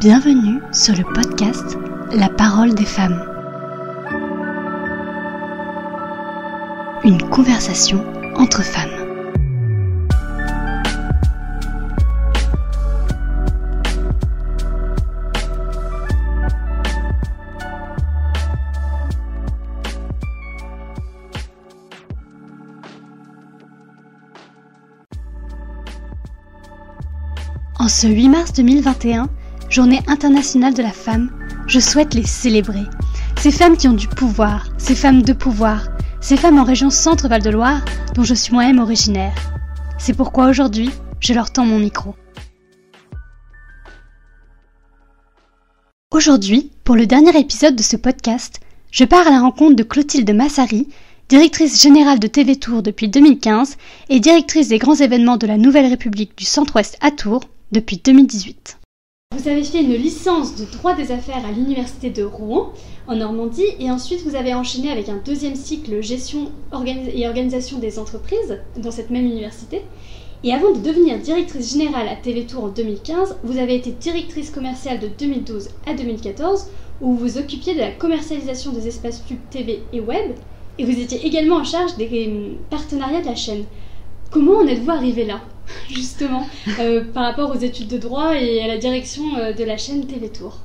Bienvenue sur le podcast La parole des femmes. Une conversation entre femmes. En ce 8 mars 2021, Journée internationale de la femme, je souhaite les célébrer. Ces femmes qui ont du pouvoir, ces femmes de pouvoir, ces femmes en région Centre-Val de Loire dont je suis moi-même originaire. C'est pourquoi aujourd'hui, je leur tends mon micro. Aujourd'hui, pour le dernier épisode de ce podcast, je pars à la rencontre de Clotilde Massari, directrice générale de TV Tour depuis 2015 et directrice des grands événements de la Nouvelle République du Centre-Ouest à Tours depuis 2018. Vous avez fait une licence de droit des affaires à l'université de Rouen, en Normandie, et ensuite vous avez enchaîné avec un deuxième cycle gestion et organisation des entreprises dans cette même université. Et avant de devenir directrice générale à Télétour en 2015, vous avez été directrice commerciale de 2012 à 2014, où vous vous occupiez de la commercialisation des espaces pub TV et web, et vous étiez également en charge des partenariats de la chaîne. Comment en êtes-vous arrivé là? justement, euh, par rapport aux études de droit et à la direction euh, de la chaîne TV Tour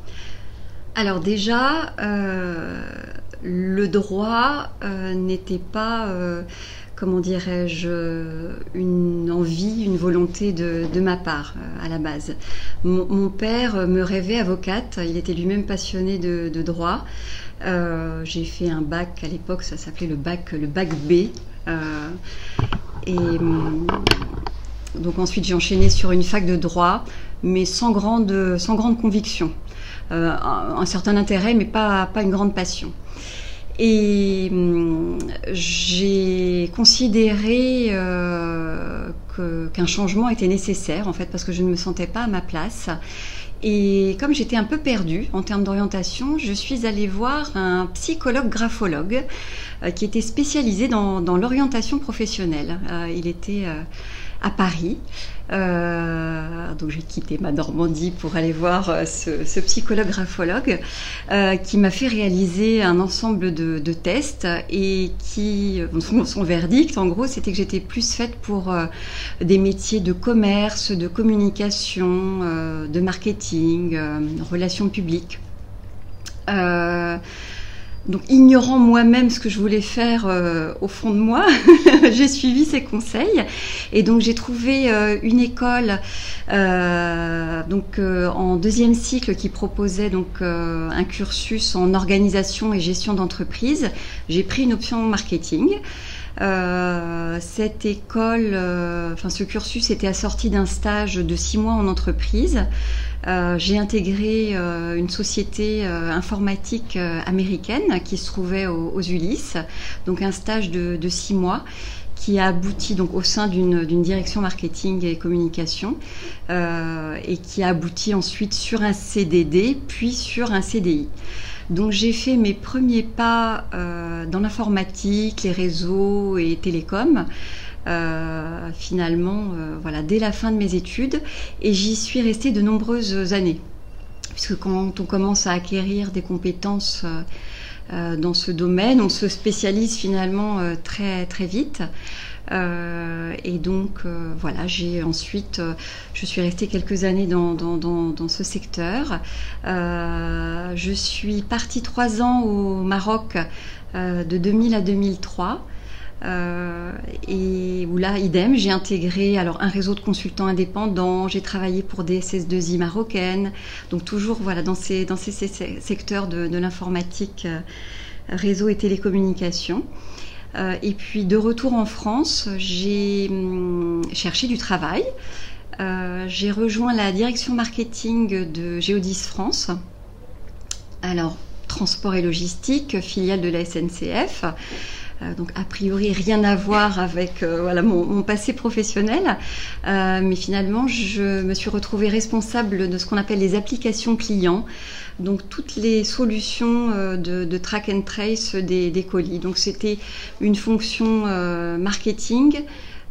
Alors déjà, euh, le droit n'était pas, comment dirais-je, une envie, une volonté de, ma part à la base. Mon, père me rêvait avocate, il était lui-même passionné de, droit. J'ai fait un bac à l'époque, ça s'appelait le bac, le bac B. et donc ensuite j'ai enchaîné sur une fac de droit, mais sans grande, sans grande conviction. Euh, un, certain intérêt, mais pas, pas une grande passion. Et hum, j'ai considéré euh, qu'un changement était nécessaire, en fait, parce que je ne me sentais pas à ma place. Et comme j'étais un peu perdue en termes d'orientation, je suis allée voir un psychologue graphologue euh, qui était spécialisé dans, dans l'orientation professionnelle. il était à Paris. Euh, donc j'ai quitté ma Normandie pour aller voir euh, ce, psychologue graphologue euh, qui m'a fait réaliser un ensemble de, tests et qui son, verdict en gros c'était que j'étais plus faite pour des métiers de commerce, de communication, de marketing, relations publiques. Donc, ignorant moi-même ce que je voulais faire euh, au fond de moi, j'ai suivi ses conseils et donc j'ai trouvé euh, une école euh, donc en deuxième cycle qui proposait donc un cursus en organisation et gestion d'entreprise. J'ai pris une option marketing. cette école, enfin ce cursus était assorti d'un stage de six mois en entreprise. Euh, j'ai intégré euh, une société euh, informatique américaine qui se trouvait aux, Ulysses, donc un stage de, six mois qui a abouti donc au sein d'une direction marketing et communication et qui a abouti ensuite sur un CDD puis sur un CDI. Donc j'ai fait mes premiers pas dans l'informatique, les réseaux et télécoms. Euh, finalement, euh, voilà, dès la fin de mes études, et j'y suis restée de nombreuses années, puisque quand on commence à acquérir des compétences euh, dans ce domaine, on se spécialise finalement très très vite. et donc voilà, j'ai ensuite, je suis restée quelques années dans, dans, dans, dans ce secteur. je suis partie trois ans au Maroc de 2000 à 2003. Euh, et où là, idem, j'ai intégré alors un réseau de consultants indépendants, j'ai travaillé pour des SS2I marocaines, donc toujours voilà dans ces, secteurs de, l'informatique, euh, réseau et télécommunications. Euh, et puis de retour en France, j'ai hum, cherché du travail. j'ai rejoint la direction marketing de Géodis France. Alors, transport et logistique, filiale de la SNCF. Euh, donc a priori rien à voir avec euh, mon, passé professionnel, euh, mais finalement je me suis retrouvée responsable de ce qu'on appelle les applications clients, donc toutes les solutions de, track and trace des, colis. Donc c'était une fonction marketing,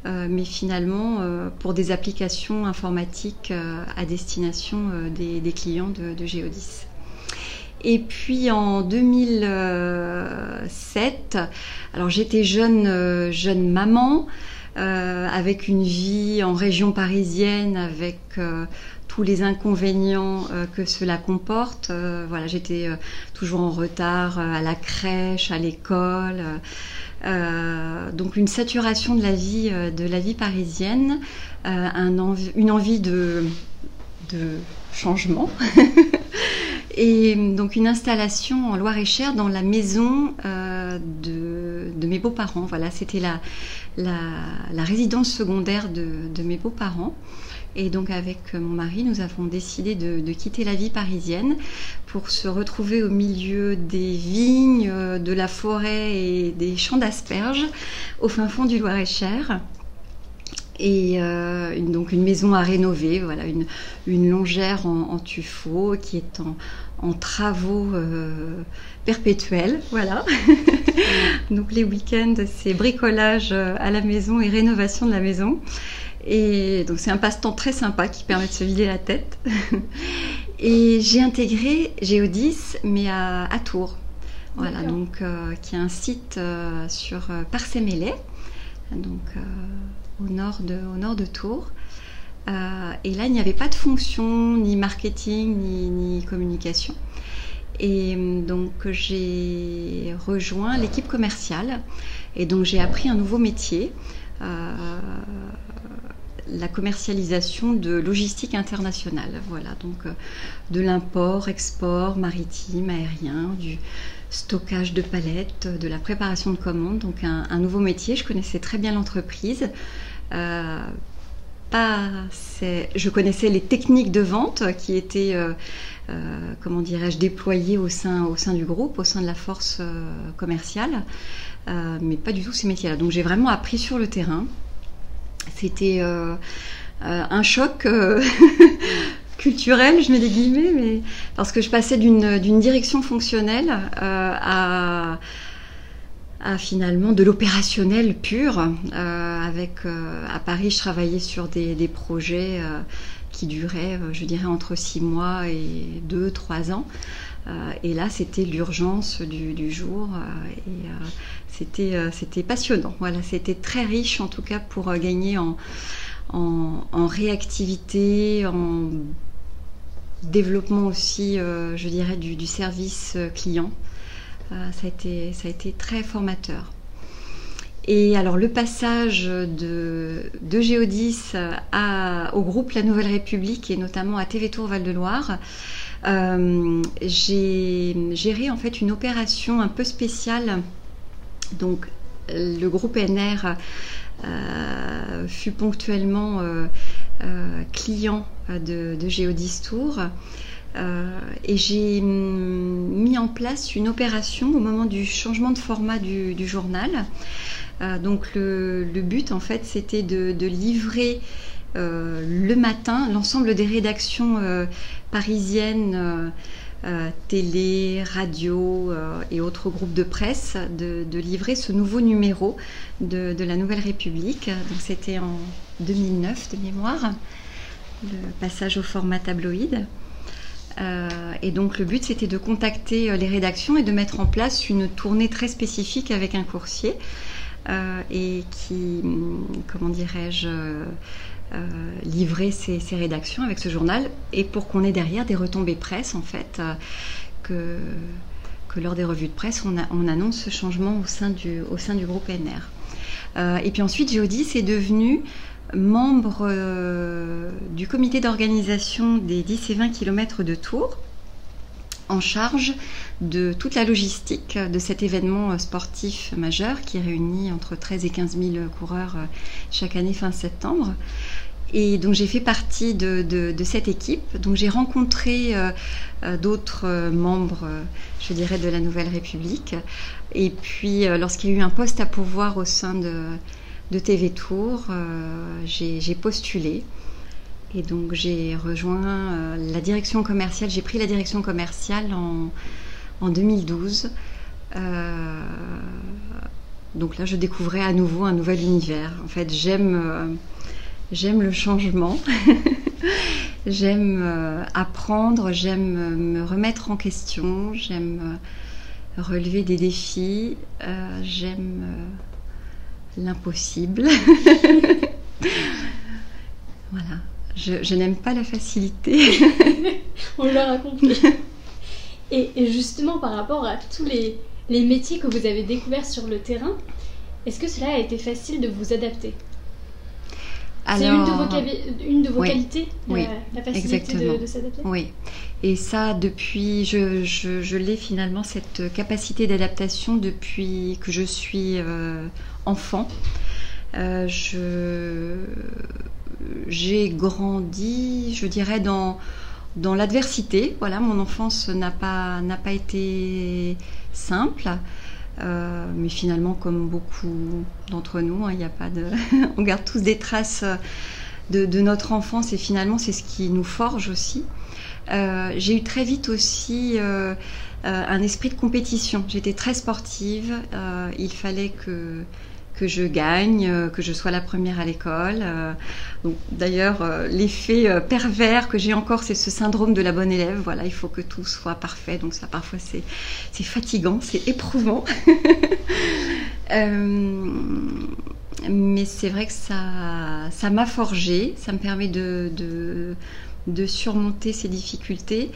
mais finalement pour des applications informatiques à destination des, clients de, de Géodis. Et puis en 2007, alors j'étais jeune, jeune maman, avec une vie en région parisienne, avec tous les inconvénients euh, que cela comporte. Euh, voilà, j'étais euh, toujours en retard à la crèche, à l'école. donc une saturation de la vie, de la vie parisienne, une envie de changement. et donc une installation en Loire-et-Cher dans la maison de, mes beaux-parents. Voilà, c'était la, la, résidence secondaire de, de mes beaux-parents. Et donc avec mon mari, nous avons décidé de, quitter la vie parisienne pour se retrouver au milieu des vignes, euh, de la forêt et des champs d'asperges au fin fond du Loir-et-Cher. Et euh, donc une maison à rénover, voilà, une, une longère en, tuffeau qui est en, travaux euh, perpétuels, voilà. donc les week-ends, c'est bricolage à la maison et rénovation de la maison. Et donc c'est un passe-temps très sympa qui permet de se vider la tête. et j'ai intégré Géodis, mais à, Tours. Voilà, donc euh, qui est un site euh, sur euh, Parcémélé, donc au nord de, au nord de Tours. et là, il n'y avait pas de fonction, ni marketing, ni, ni communication. Et donc j'ai rejoint l'équipe commerciale et donc j'ai appris un nouveau métier la commercialisation de logistique internationale. Voilà, donc euh, de l'import, export maritime, aérien, du stockage de palettes, de la préparation de commandes. Donc un, nouveau métier. Je connaissais très bien l'entreprise. Euh, pas, je connaissais les techniques de vente qui étaient, euh, comment dirais-je, déployées au sein, au sein du groupe, au sein de la force commerciale, mais pas du tout ces métiers-là. Donc j'ai vraiment appris sur le terrain. C'était euh, euh, un choc euh, culturel, je mets des guillemets, mais parce que je passais d'une direction fonctionnelle à, finalement de l'opérationnel pur. avec à Paris, je travaillais sur des, projets qui duraient, je dirais, entre six mois et deux, trois ans. et là, c'était l'urgence du, jour. euh, c'était passionnant. Voilà, c'était très riche en tout cas pour euh, gagner en, réactivité, en développement aussi, euh, je dirais, du, service client. Ça, a été, ça a été très formateur. Et alors le passage de, de Géodis au groupe La Nouvelle République et notamment à TV Tour Val-de-Loire, j'ai géré en fait une opération un peu spéciale donc le groupe NR euh, fut ponctuellement euh, euh, client de, de Géodis Tour. Et j'ai mis en place une opération au moment du changement de format du, journal. donc le, but en fait c'était de, livrer le matin l'ensemble des rédactions parisiennes euh, télé, radio euh, et autres groupes de presse de, livrer ce nouveau numéro de, la Nouvelle République. Donc c'était en 2009 de mémoire, le passage au format tabloïd. Euh, et donc le but c'était de contacter les rédactions et de mettre en place une tournée très spécifique avec un coursier et qui, comment dirais-je, euh, livrer ses, rédactions avec ce journal et pour qu'on ait derrière des retombées presse en fait euh, que, lors des revues de presse on, on, annonce ce changement au sein du, au sein du groupe NR. Euh, et puis ensuite Géodis est devenu membre du comité d'organisation des 10 et 20 km de Tours en charge de toute la logistique de cet événement sportif majeur qui réunit entre 13 et 15 000 coureurs chaque année fin septembre. Et donc j'ai fait partie de, cette équipe. Donc j'ai rencontré euh, euh, d'autres euh, membres, je dirais, de la Nouvelle République. Et puis lorsqu'il y a eu un poste à pouvoir au sein de, TV Tour, j'ai postulé. Et donc j'ai rejoint la direction commerciale. J'ai pris la direction commerciale en, en 2012 donc là, je découvrais à nouveau un nouvel univers. En fait, j'aime j'aime le changement. j'aime apprendre, j'aime me remettre en question, j'aime relever des défis, j'aime l'impossible. voilà. Je, n'aime pas la facilité. On l'aura compris. Et, justement, par rapport à tous les, métiers que vous avez découverts sur le terrain, est-ce que cela a été facile de vous adapter? C'est une de vos, une de vos qualités, la, facilité de, s'adapter? Oui. Et ça, depuis, je, l'ai finalement, cette capacité d'adaptation depuis que je suis euh, enfant. Euh, je j'ai grandi, je dirais, dans, dans l'adversité. Voilà, mon enfance n'a pas, pas été simple. Euh, mais finalement, comme beaucoup d'entre nous, hein, il a pas de... on garde tous des traces de, notre enfance et finalement, c'est ce qui nous forge aussi. Euh, j'ai eu très vite aussi euh, un esprit de compétition. J'étais très sportive. il fallait que que je gagne, euh, que je sois la première à l'école. Euh, d'ailleurs, euh, l'effet pervers que j'ai encore, c'est ce syndrome de la bonne élève. Voilà, il faut que tout soit parfait. Donc ça, parfois, c'est fatigant, c'est éprouvant. mais c'est vrai que ça ça m'a forgé, ça me permet de, de surmonter ces difficultés.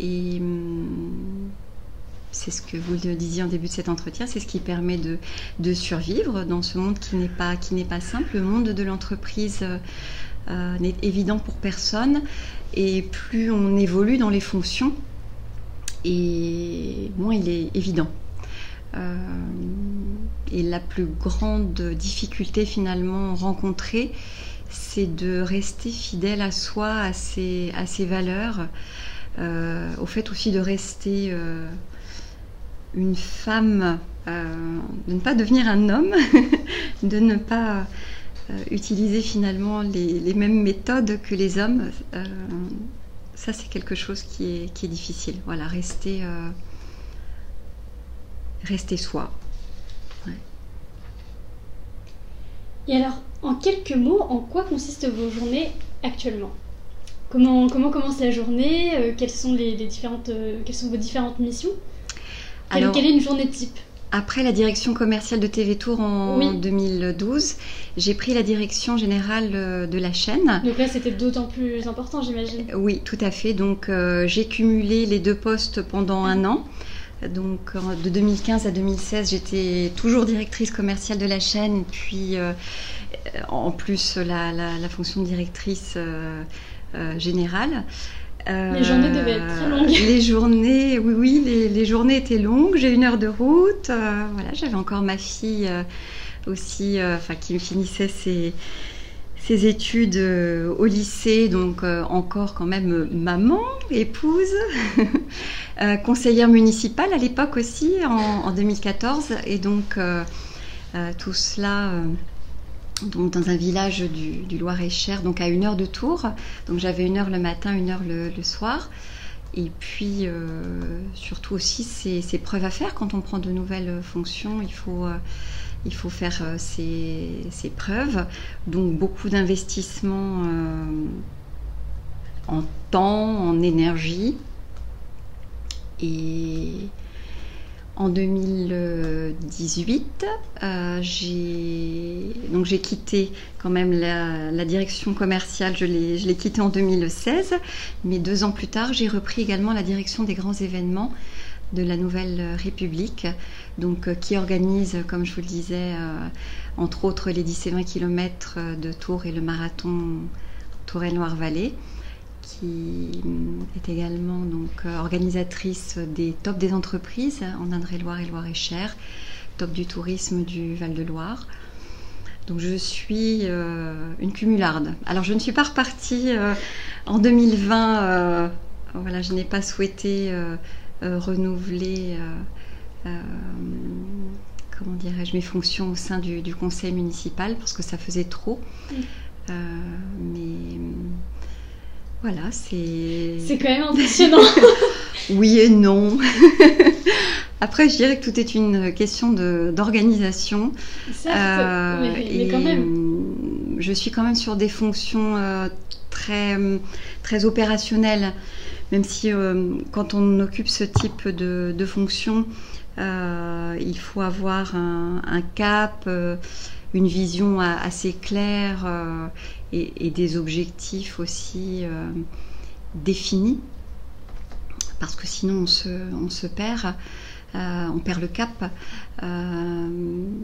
et c'est ce que vous disiez en début de cet entretien, c'est ce qui permet de, survivre dans ce monde qui n'est pas, simple. Le monde de l'entreprise euh, n'est évident pour personne et plus on évolue dans les fonctions et moins il est évident. Euh, et la plus grande difficulté finalement rencontrée, c'est de rester fidèle à soi, à ses, valeurs, euh, au fait aussi de rester une femme, euh, de ne pas devenir un homme, de ne pas euh, utiliser finalement les, mêmes méthodes que les hommes, euh, ça c'est quelque chose qui est, qui est, difficile. Voilà, rester, rester soi. Et alors, en quelques mots, en quoi consistent vos journées actuellement? Comment, comment commence la journée? Quelles, sont les, différentes, quelles sont vos différentes missions? Quelle, est une journée type? après la direction commerciale de TV Tour en 2012, j'ai pris la direction générale euh, de la chaîne. Donc là, c'était d'autant plus important, j'imagine. Oui, tout à fait. Donc euh, j'ai cumulé les deux postes pendant un an. Donc de 2015 à 2016, j'étais toujours directrice commerciale de la chaîne, puis euh, en plus la, fonction de directrice générale. Les journées devaient être très longues. Les journées, oui, oui, les, journées étaient longues. J'ai une heure de route. Euh, voilà, j'avais encore ma fille euh, aussi, euh, enfin, qui finissait ses, ses études au lycée, donc encore quand même maman, épouse, conseillère municipale à l'époque aussi, en, en, 2014. Et donc, tout cela donc dans un village du, Loir-et-Cher, donc à une heure de tour. Donc j'avais une heure le matin, une heure le, soir. Et puis euh, surtout aussi ces, preuves à faire quand on prend de nouvelles fonctions, il faut, euh, il faut faire euh, ces, preuves. Donc beaucoup d'investissement en temps, en énergie. Et en 2018, euh, j'ai quitté quand même la, direction commerciale. Je l'ai je l'ai quitté en 2016, mais deux ans plus tard, j'ai repris également la direction des grands événements de la Nouvelle République, donc euh, qui organise, comme je vous le disais, euh, entre autres les 10 et 20 km de Tours et le marathon Touraine-Loire-Vallée qui est également donc euh, organisatrice des tops des entreprises en Indre-et-Loire et Loire-et-Cher, top du tourisme du Val-de-Loire. Donc je suis euh, une cumularde. Alors je ne suis pas repartie euh, en 2020. voilà, je n'ai pas souhaité renouveler, comment dirais-je, mes fonctions au sein du, conseil municipal parce que ça faisait trop. mais voilà, c'est. C'est quand même impressionnant. oui et non. Après, je dirais que tout est une question d'organisation. Euh, mais, quand même. Je suis quand même sur des fonctions euh, très, très opérationnelles, même si euh, quand on occupe ce type de, de fonction, il faut avoir un, cap, une vision assez claire et, des objectifs aussi définis parce que sinon on se, on se perd. Euh, on perd le cap. Euh,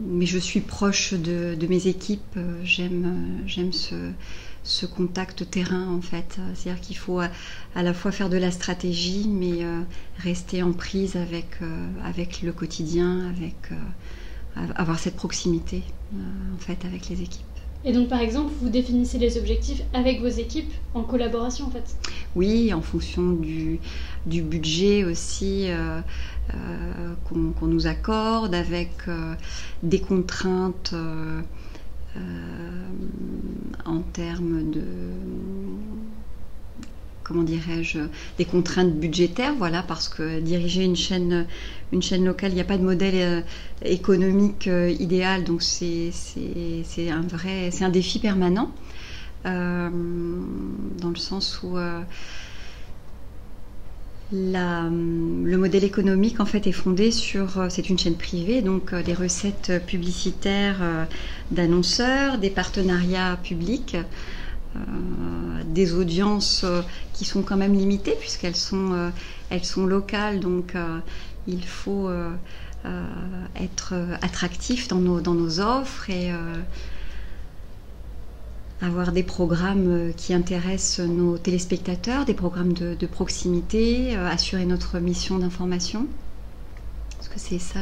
mais je suis proche de, mes équipes. J'aime, ce, contact terrain en fait. C'est-à-dire qu'il faut à, la fois faire de la stratégie, mais euh, rester en prise avec, avec le quotidien, avec avoir cette proximité en fait avec les équipes. Et donc, par exemple, vous définissez les objectifs avec vos équipes en collaboration, en fait. Oui, en fonction du, budget aussi euh, euh, qu'on nous accorde, avec euh, des contraintes en termes de comment dirais-je, des contraintes budgétaires, voilà, parce que diriger une chaîne, locale, il n'y a pas de modèle euh, économique euh, idéal, donc c'est un vrai, c'est un défi permanent, euh, dans le sens où le modèle économique en fait est fondé sur, c'est une chaîne privée, donc des recettes publicitaires d'annonceurs, des partenariats publics. Euh, des audiences euh, qui sont quand même limitées puisqu'elles sont, euh, elles sont locales, donc il faut être attractif dans nos, dans nos offres et avoir des programmes qui intéressent nos téléspectateurs, des programmes de, de proximité, assurer notre mission d'information. Parce que c'est ça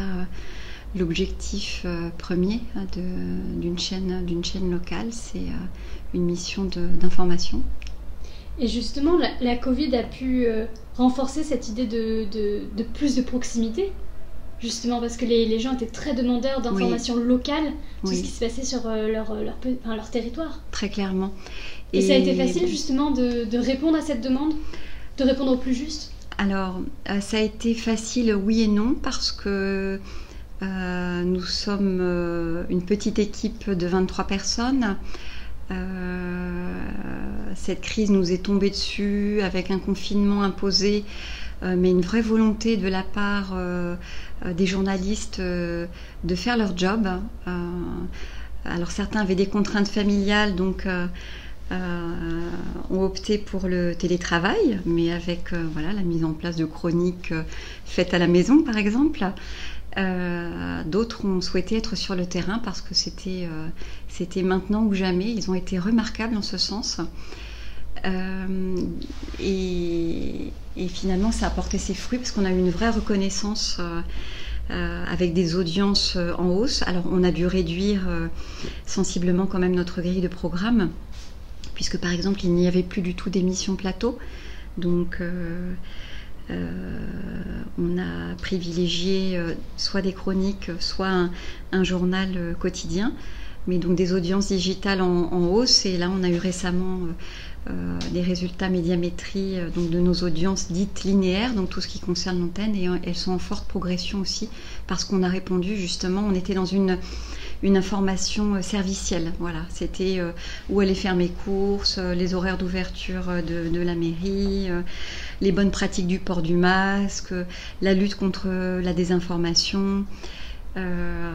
l'objectif premier hein, d'une chaîne, chaîne locale, c'est une mission d'information. Et justement, la, Covid a pu euh, renforcer cette idée de, de, plus de proximité, justement parce que les, les gens étaient très demandeurs d'informations locales, tout ce qui se passait sur euh, leur, leur, leur, territoire. Très clairement. Et, ça a été facile justement de, de, répondre à cette demande, de répondre au plus juste? Alors, euh, ça a été facile, oui et non, parce que nous sommes une petite équipe de 23 personnes. Euh, cette crise nous est tombée dessus avec un confinement imposé, euh, mais une vraie volonté de la part euh, des journalistes de faire leur job. alors certains avaient des contraintes familiales, donc ont opté pour le télétravail, mais avec voilà, la mise en place de chroniques faites à la maison, par exemple. Euh, d'autres ont souhaité être sur le terrain parce que c'était euh, c'était maintenant ou jamais. Ils ont été remarquables en ce sens. Euh, et, finalement, ça a porté ses fruits parce qu'on a eu une vraie reconnaissance avec des audiences en hausse. Alors, on a dû réduire sensiblement quand même notre grille de programme, puisque par exemple, il n'y avait plus du tout d'émissions plateau. Donc, on a privilégié euh, soit des chroniques, soit un, journal euh, quotidien, mais donc des audiences digitales en, hausse. Et là, on a eu récemment des résultats médiamétrie donc de nos audiences dites linéaires, donc tout ce qui concerne l'antenne, et elles sont en forte progression aussi parce qu'on a répondu justement, on était dans une une information servicielle. Voilà, c'était où aller faire mes courses, les horaires d'ouverture de, la mairie, les bonnes pratiques du port du masque, la lutte contre la désinformation. Euh,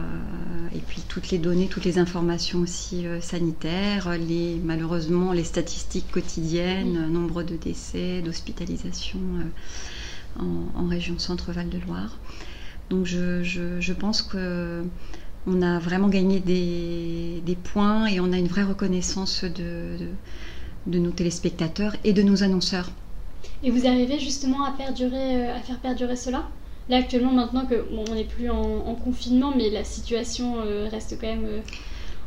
et puis toutes les données, toutes les informations aussi euh, sanitaires, les, malheureusement les statistiques quotidiennes, nombre de décès, d'hospitalisation euh, en, région Centre-Val de Loire. Donc je, pense que on a vraiment gagné des, points et on a une vraie reconnaissance de, de nos téléspectateurs et de nos annonceurs. Et vous arrivez justement à, perdurer, euh, à faire perdurer cela? Là, actuellement, maintenant que on n'est plus en, confinement, mais la situation euh, reste quand même euh,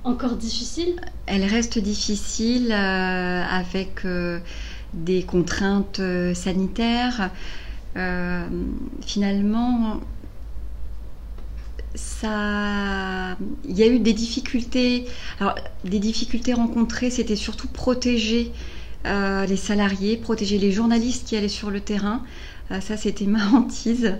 encore difficile Elle reste difficile avec des contraintes sanitaires. finalement, il y a eu des difficultés. Alors, des difficultés rencontrées, c'était surtout protéger les salariés, protéger les journalistes qui allaient sur le terrain. ça, c'était ma hantise.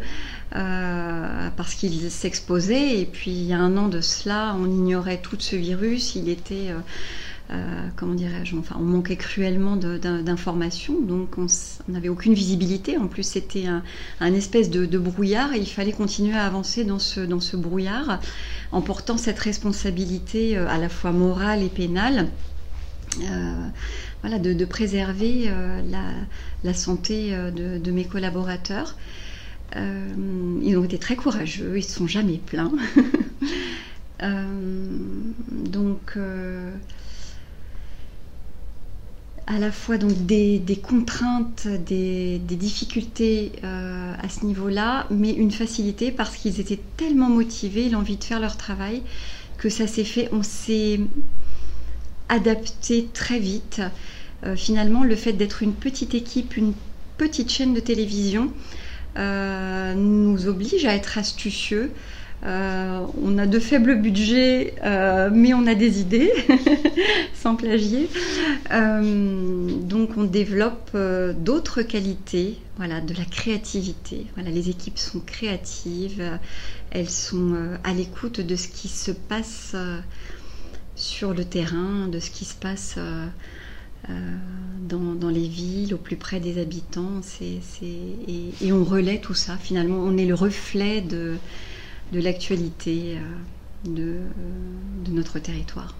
parce qu'ils s'exposaient et puis il y a un an de cela, on ignorait tout ce virus, il était euh, comment dirais-je, enfin, on manquait cruellement d'informations, donc on n'avait aucune visibilité. En plus, c'était un, espèce de, brouillard et il fallait continuer à avancer dans ce, dans ce brouillard en portant cette responsabilité euh, à la fois morale et pénale. Euh, voilà, de, préserver la, santé de, mes collaborateurs. ils ont été très courageux, ils ne se sont jamais plaints. donc, à la fois donc des, contraintes, des, difficultés euh, à ce niveau-là, mais une facilité parce qu'ils étaient tellement motivés, l'envie de faire leur travail, que ça s'est fait, on s'est adapté très vite. Euh, finalement, le fait d'être une petite équipe, une petite chaîne de télévision, euh, nous oblige à être astucieux, euh, on a de faibles budgets, euh, mais on a des idées, sans plagier. Euh, donc on développe d'autres qualités, voilà, de la créativité. Voilà, les équipes sont créatives, elles sont à l'écoute de ce qui se passe sur le terrain, de ce qui se passe dans, les villes, au plus près des habitants. et, on relaie tout ça. Finalement, on est le reflet de de l'actualité euh, de, de notre territoire.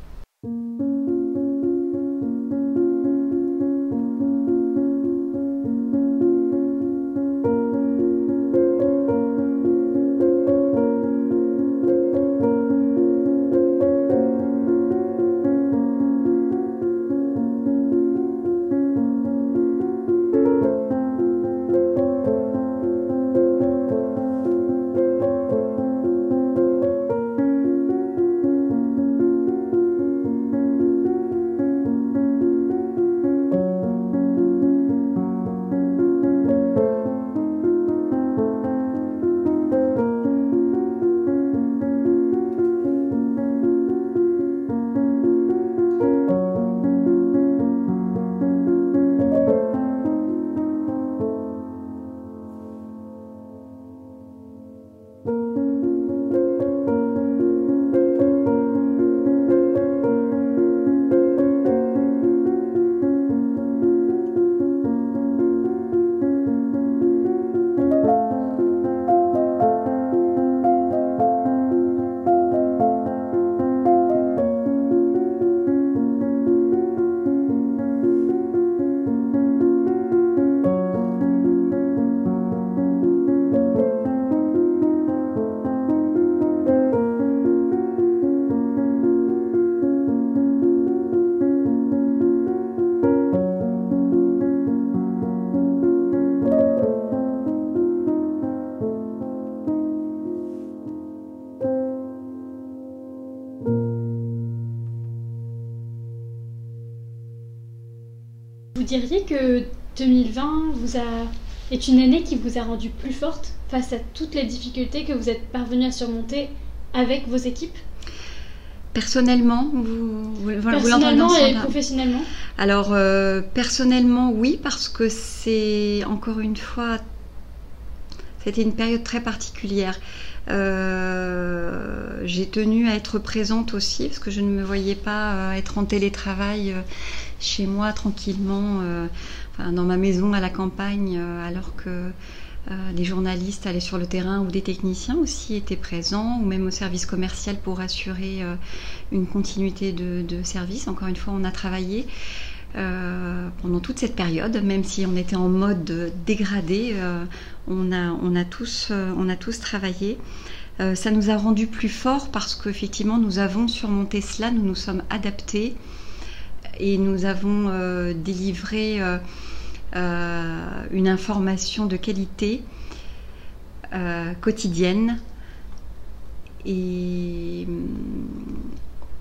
Diriez que 2020 vous a, est une année qui vous a rendu plus forte face à toutes les difficultés que vous êtes parvenu à surmonter avec vos équipes? Personnellement, vous, vous, personnellement et professionnellement? Alors euh, personnellement, oui, parce que c'est encore une fois, c'était une période très particulière. Euh, j'ai tenu à être présente aussi parce que je ne me voyais pas euh, être en télétravail chez moi tranquillement, euh, dans ma maison à la campagne, euh, alors que euh, des journalistes allaient sur le terrain ou des techniciens aussi étaient présents, ou même au service commercial pour assurer une continuité de, service. Encore une fois, on a travaillé pendant toute cette période, même si on était en mode dégradé, on, a, on, a tous, on a tous travaillé. ça nous a rendu plus forts parce qu'effectivement, nous avons surmonté cela, nous nous sommes adaptés et nous avons euh, délivré euh, euh, une information de qualité quotidienne et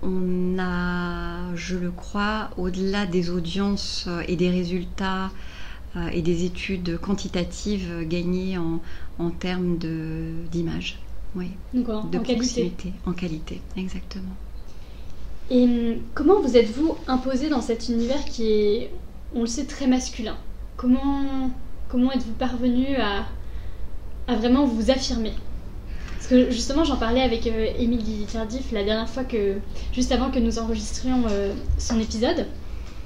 on a, je le crois, au-delà des audiences et des résultats et des études quantitatives gagnées en, en termes d'image. Oui. de en qualité. En qualité, exactement. Et hum, comment vous êtes-vous imposé dans cet univers qui est on le sait, très masculin? Comment, comment êtes-vous parvenu à, à vraiment vous affirmer? Parce que justement, j'en parlais avec euh, Émilie Tardif la dernière fois que, juste avant que nous enregistrions euh, son épisode,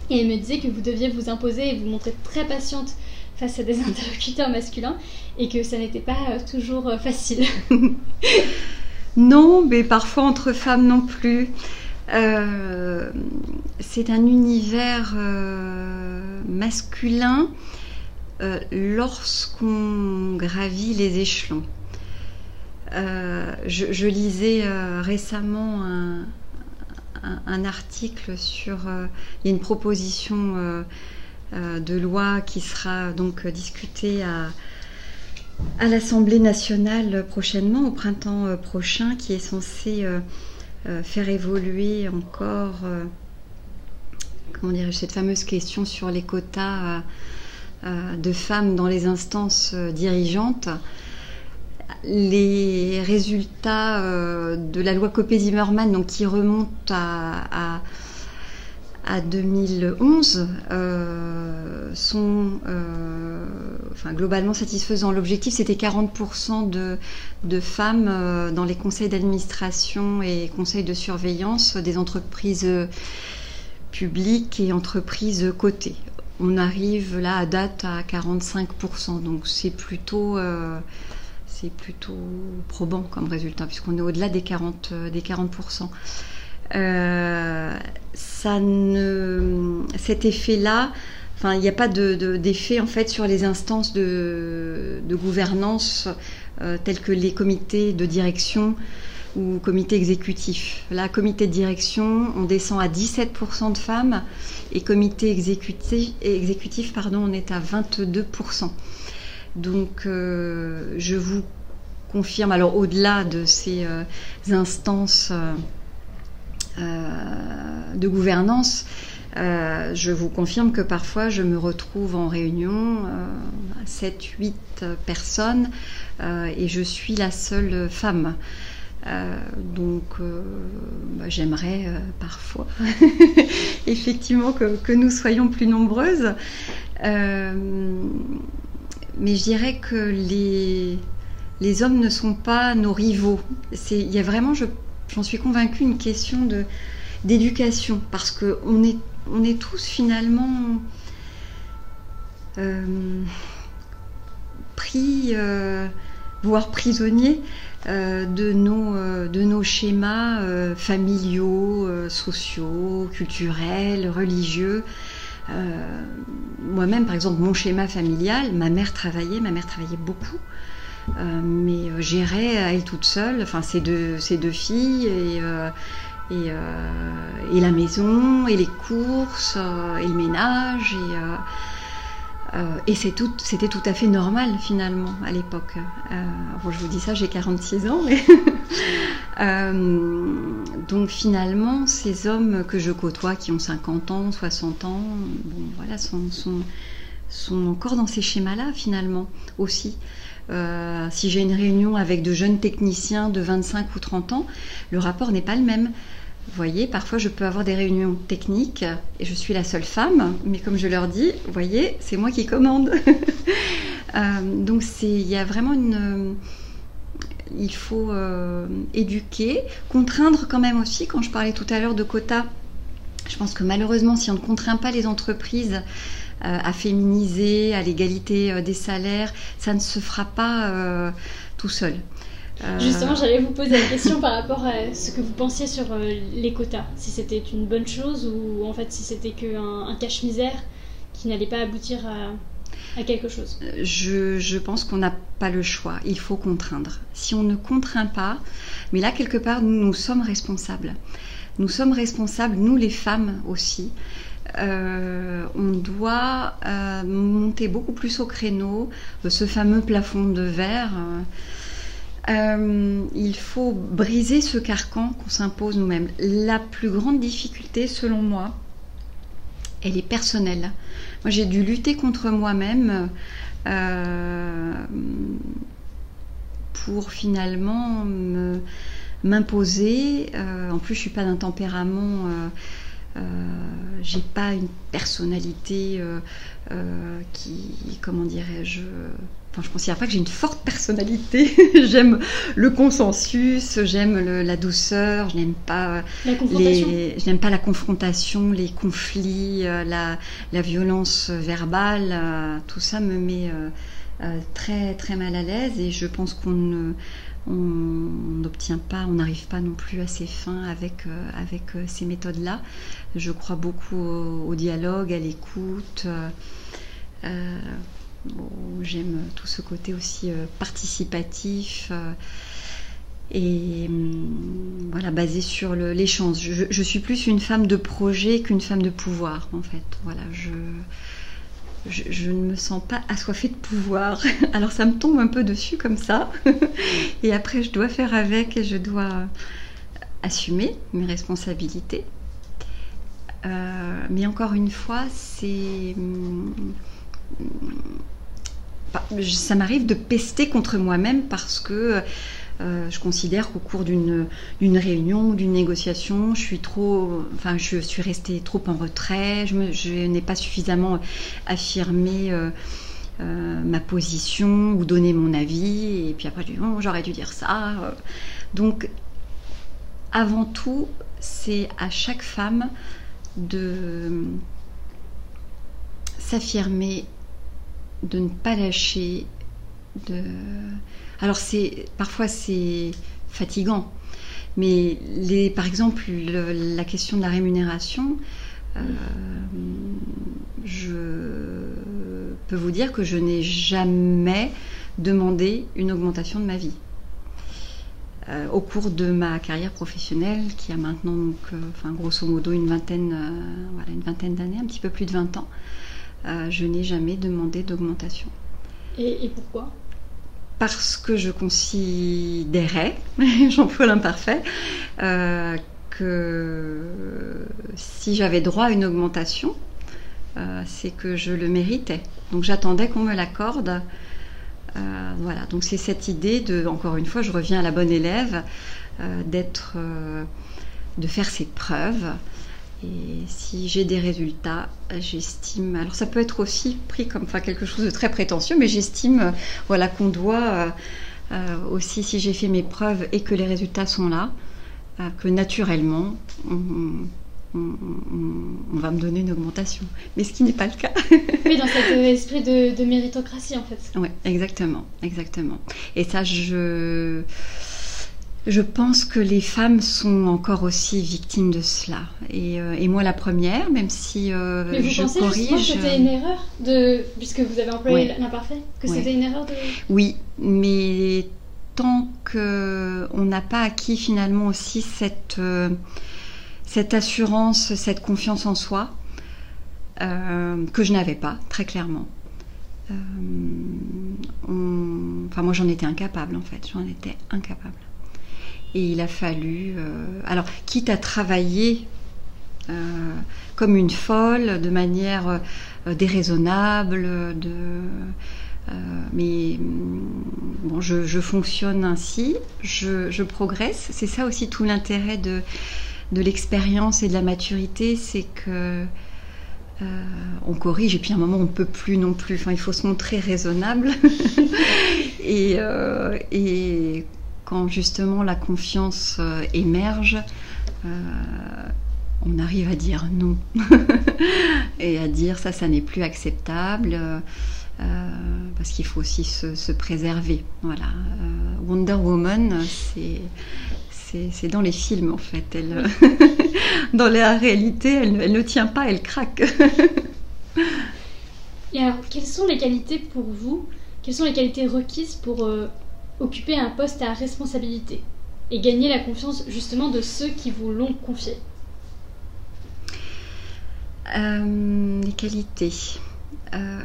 et elle me disait que vous deviez vous imposer et vous montrer très patiente face à des interlocuteurs masculins et que ça n'était pas euh, toujours facile. non, mais parfois entre femmes non plus. C'est un univers masculin lorsqu'on gravit les échelons. Je, lisais récemment un, article sur a une proposition de loi qui sera donc discutée à, l'Assemblée nationale prochainement, au printemps prochain, qui est censée euh, faire évoluer encore, euh, comment cette fameuse question sur les quotas euh, de femmes dans les instances dirigeantes les résultats de la loi Copé-Zimmermann, donc qui remonte à, à 2011 euh, sont euh, enfin, globalement satisfaisants. L'objectif, c'était 40% de, de femmes euh, dans les conseils d'administration et conseils de surveillance des entreprises publiques et entreprises cotées. On arrive là à date à 45%, donc c'est plutôt, c'est plutôt probant comme résultat, puisqu'on est au-delà des 40%. Des 40%. Euh, ça ne, cet effet-là, enfin, il n'y a pas d'effet de, en fait sur les instances de, gouvernance euh, telles que les comités de direction ou comités exécutifs. Là, comité de direction, on descend à 17% de femmes et comité exécutif, exécutif pardon, on est à 22%. Donc, euh, je vous confirme, alors au-delà de ces instances euh, de gouvernance, euh, je vous confirme que parfois je me retrouve en réunion, 7-8 euh, personnes, et je suis la seule femme. donc bah, j'aimerais parfois effectivement que, nous soyons plus nombreuses. Mais je dirais que les, les hommes ne sont pas nos rivaux. Il y a vraiment, je j'en suis convaincue, une question d'éducation, parce qu'on est, on est tous finalement euh, pris, euh, voire prisonniers euh, de, nos, de nos schémas familiaux, sociaux, culturels, religieux. Moi-même, par exemple, mon schéma familial, ma mère travaillait, ma mère travaillait beaucoup. Euh, mais euh, gérer elle toute seule, enfin ses deux, ses deux filles et, euh, et, et, la maison et les courses et le ménage et, et c'est tout, c'était tout à fait normal finalement à l'époque. Bon, je vous dis ça, j'ai 46 ans, mais donc finalement ces hommes que je côtoie qui ont 50 ans, 60 ans, voilà, sont, encore dans ces schémas-là finalement aussi. Euh, si j'ai une réunion avec de jeunes techniciens de 25 ou 30 ans, le rapport n'est pas le même. Voyez, parfois je peux avoir des réunions techniques et je suis la seule femme, mais comme je leur dis, voyez, c'est moi qui commande. Euh, donc il y a vraiment une... il faut euh, éduquer, contraindre quand même aussi, quand je parlais tout à l'heure de quotas, je pense que malheureusement, si on ne contraint pas les entreprises euh, à féminiser, à l'égalité des salaires, ça ne se fera pas tout seul. Justement, j'allais vous poser la question par rapport à ce que vous pensiez sur les quotas. Si c'était une bonne chose ou en fait si c'était qu'un un cache-misère qui n'allait pas aboutir à, quelque chose je, je pense qu'on n'a pas le choix. Il faut contraindre. Si on ne contraint pas, mais là, quelque part, nous, nous sommes responsables. Nous sommes responsables, nous les femmes aussi, euh, on doit euh, monter beaucoup plus au créneau, euh, ce fameux plafond de verre. Il faut briser ce carcan qu'on s'impose nous-mêmes. La plus grande difficulté, selon moi, elle est personnelle. Moi, j'ai dû lutter contre moi-même pour finalement m'imposer. en plus, je suis pas d'un tempérament j'ai pas une personnalité qui, comment dirais-je, Enfin, je ne considère pas que j'ai une forte personnalité. j'aime le consensus, j'aime la douceur, je n'aime pas les, je n'aime pas la confrontation, les conflits, la, la, violence verbale. tout ça me met très très mal à l'aise et je pense qu'on ne on n'obtient pas, on n'arrive pas non plus à ses fins avec, euh, avec euh, ces méthodes-là. Je crois beaucoup au, dialogue, à l'écoute. Euh, j'aime tout ce côté aussi participatif et hum, voilà, basé sur l'échange. Je, je, suis plus une femme de projet qu'une femme de pouvoir, en fait. Voilà, je, je, ne me sens pas assoiffée de pouvoir. Alors ça me tombe un peu dessus comme ça. et après, je dois faire avec et je dois assumer mes responsabilités. Euh, mais encore une fois, c'est... Ça m'arrive de pester contre moi-même parce que euh, je considère qu'au cours d'une réunion ou d'une négociation, je suis trop, enfin, je suis restée trop en retrait, je, n'ai pas suffisamment affirmé euh, euh, ma position ou donné mon avis, et puis après, je oh, j'aurais dû dire ça. Donc, avant tout, c'est à chaque femme de s'affirmer, de ne pas lâcher, de alors c'est parfois c'est fatigant, mais les, par exemple la question de la rémunération, euh, je peux vous dire que je n'ai jamais demandé une augmentation de ma vie. Euh, au cours de ma carrière professionnelle, qui a maintenant donc, euh, enfin, grosso modo une vingtaine, voilà, une vingtaine d'années, un petit peu plus de 20 ans, je n'ai jamais demandé d'augmentation. et pourquoi? Parce que je considérais, j'emploie l'imparfait, euh, que si j'avais droit à une augmentation, euh, c'est que je le méritais. Donc j'attendais qu'on me l'accorde. Euh, voilà, donc c'est cette idée de, encore une fois, je reviens à la bonne élève, d'être, de faire ses preuves, et si j'ai des résultats, j'estime. Alors ça peut être aussi pris comme enfin, quelque chose de très prétentieux, mais j'estime euh, voilà, qu'on doit euh, euh, aussi, si j'ai fait mes preuves et que les résultats sont là, que naturellement, on, va me donner une augmentation. Mais ce qui n'est pas le cas. oui, dans cet esprit de, de méritocratie en fait. Oui, exactement, exactement. Et ça, je je pense que les femmes sont encore aussi victimes de cela. Et, euh, moi la première, même si euh, Mais vous je pensez corrige. que c'était une erreur de, puisque vous avez employé l'imparfait, que c'était une erreur de. Oui, mais tant qu'on n'a pas acquis finalement aussi cette, euh, cette assurance, cette confiance en soi, que je n'avais pas, très clairement. Enfin, moi j'en étais incapable en fait, j'en étais incapable. Et il a fallu, euh, alors quitte à travailler euh, comme une folle, de manière euh, déraisonnable, de, mais mm, bon, je, fonctionne ainsi, je, progresse. C'est ça aussi tout l'intérêt de, de l'expérience et de la maturité, c'est que on corrige et puis à un moment on ne peut plus non plus. Enfin, il faut se montrer raisonnable et, et justement la confiance euh, émerge, euh, on arrive à dire non et à dire ça, ça n'est plus acceptable. Euh, parce qu'il faut aussi se, préserver. Voilà. Wonder Woman, c'est dans les films en fait. Elle, dans la réalité, elle, elle, ne tient pas, elle craque. Et alors, quelles sont les qualités pour vous? Quelles sont les qualités requises pour occuper un poste à responsabilité et gagner la confiance justement de ceux qui vous l'ont confié euh, Les qualités. Euh,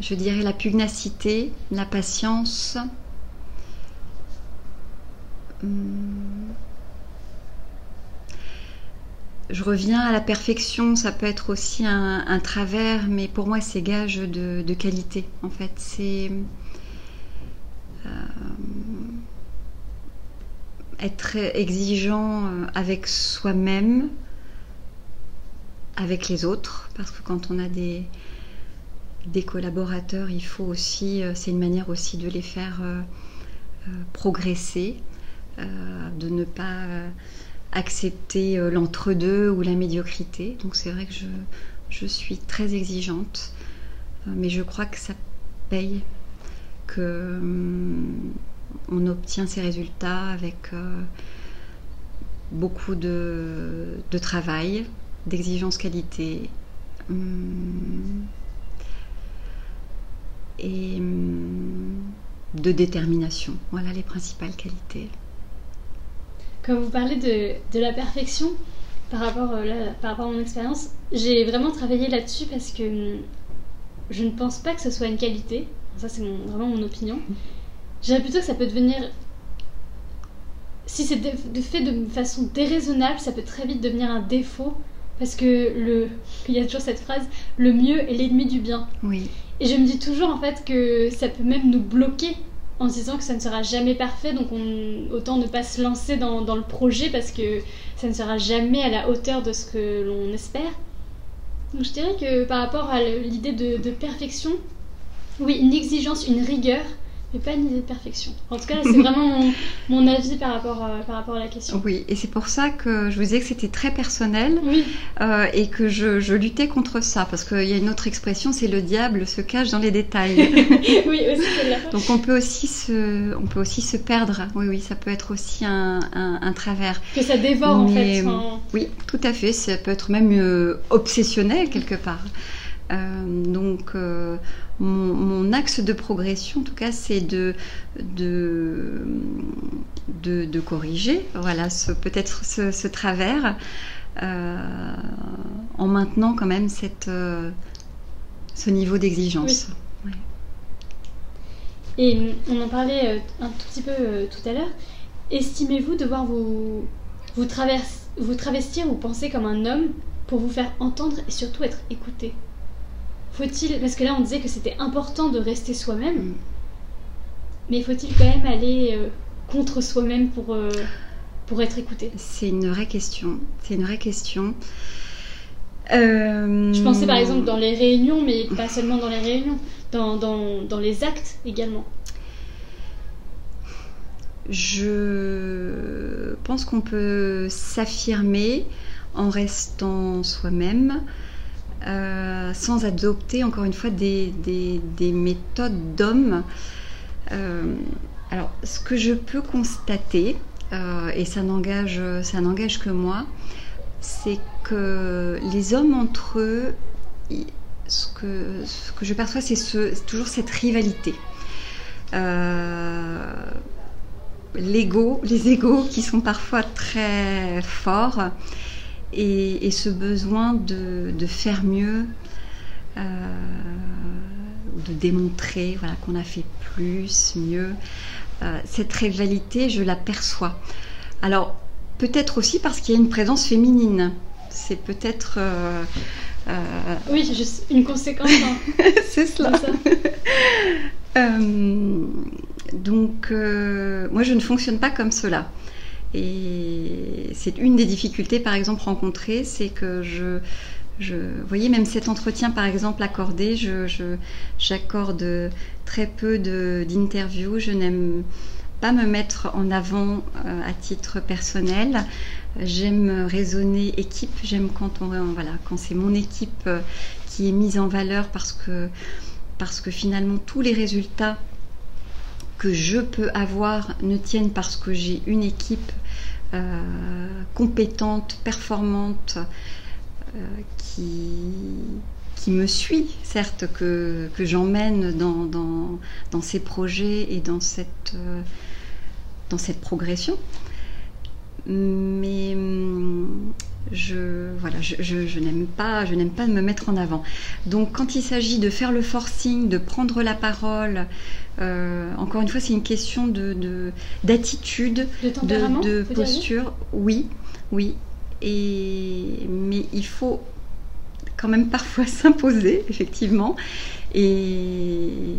je dirais la pugnacité, la patience. Hum, je reviens à la perfection, ça peut être aussi un, travers, mais pour moi c'est gage de, de, qualité en fait. C'est euh, être exigeant euh, avec soi-même, avec les autres, parce que quand on a des, collaborateurs, il faut aussi, c'est une manière aussi de les faire progresser, de ne pas accepter l'entre-deux ou la médiocrité. Donc c'est vrai que je suis très exigeante, mais je crois que ça paye, hum, on obtient ces résultats avec beaucoup de, travail, d'exigence qualité hum, et hum, de détermination. Voilà les principales qualités. Quand vous parlez de, la perfection, par rapport, euh, par rapport à mon expérience, j'ai vraiment travaillé là-dessus parce que je ne pense pas que ce soit une qualité. Ça, c'est vraiment mon opinion. J'irais plutôt que ça peut devenir si c'est de, fait de façon déraisonnable, ça peut très vite devenir un défaut. Parce que le, il y a toujours cette phrase, le mieux est l'ennemi du bien. Oui. Et je me dis toujours en fait que ça peut même nous bloquer en se disant que ça ne sera jamais parfait, donc on, autant ne pas se lancer dans, dans, le projet parce que ça ne sera jamais à la hauteur de ce que l'on espère. Donc je dirais que par rapport à l'idée de, de perfection, oui, une exigence, une rigueur, mais pas une idée de perfection. En tout cas, c'est vraiment mon, avis par rapport, euh, par rapport à la question. Oui, et c'est pour ça que je vous disais que c'était très personnel oui. euh, et que je, je, luttais contre ça, parce qu'il y a une autre expression, c'est le diable se cache dans les détails. oui, aussi celle-là. Donc on peut aussi se, on peut aussi se perdre. Oui, oui, ça peut être aussi un, un, travers. Que ça dévore en fait. Oui, tout à fait. Ça peut être même euh, obsessionnel quelque part. Donc euh, mon, axe de progression, en tout cas, c'est de, de, de, corriger voilà, peut-être ce, travers euh, en maintenant quand même cette, ce niveau d'exigence. Et on en parlait un tout petit peu tout à l'heure. Estimez-vous devoir vous, vous, vous travestir ou penser comme un homme pour vous faire entendre et surtout être écouté? Faut-il, parce que là on disait que c'était important de rester soi-même, mm. mais faut-il quand même aller euh, contre soi-même pour, euh, pour être écouté? C'est une vraie question. C'est une vraie question. Euh, Je pensais par exemple dans les réunions, mais pas seulement dans les réunions, dans, dans, dans les actes également. Je pense qu'on peut s'affirmer en restant soi-même, euh, sans adopter encore une fois des, méthodes d'homme. Euh, alors, ce que je peux constater, euh, et ça n'engage, que moi, c'est que les hommes entre eux, ce que, je perçois, c'est toujours cette rivalité. l'ego, les égaux qui sont parfois très forts et, ce besoin de, faire mieux, euh, de démontrer voilà, qu'on a fait plus, mieux. Euh, cette rivalité, je l'aperçois. Alors, peut-être aussi parce qu'il y a une présence féminine. C'est peut-être. Euh, oui, juste une conséquence. Hein. c'est cela. donc, moi, je ne fonctionne pas comme cela. Et c'est une des difficultés, par exemple, rencontrées, c'est que je, vous voyez, même cet entretien, par exemple, accordé, j'accorde je, très peu d'interviews. Je n'aime pas me mettre en avant euh, à titre personnel. J'aime raisonner équipe. J'aime quand on, voilà, quand c'est mon équipe euh, qui est mise en valeur parce que, parce que finalement tous les résultats que je peux avoir ne tiennent parce que j'ai une équipe euh, compétente, performante, euh, qui, me suit, certes, que, j'emmène dans, ces projets et dans cette, euh, dans cette progression. Mais hum, je, voilà, je, je, n'aime pas, je n'aime pas me mettre en avant. Donc, quand il s'agit de faire le forcing, de prendre la parole, euh, encore une fois, c'est une question de d'attitude, de, de, posture. Oui, oui. Et mais il faut quand même parfois s'imposer, effectivement. Et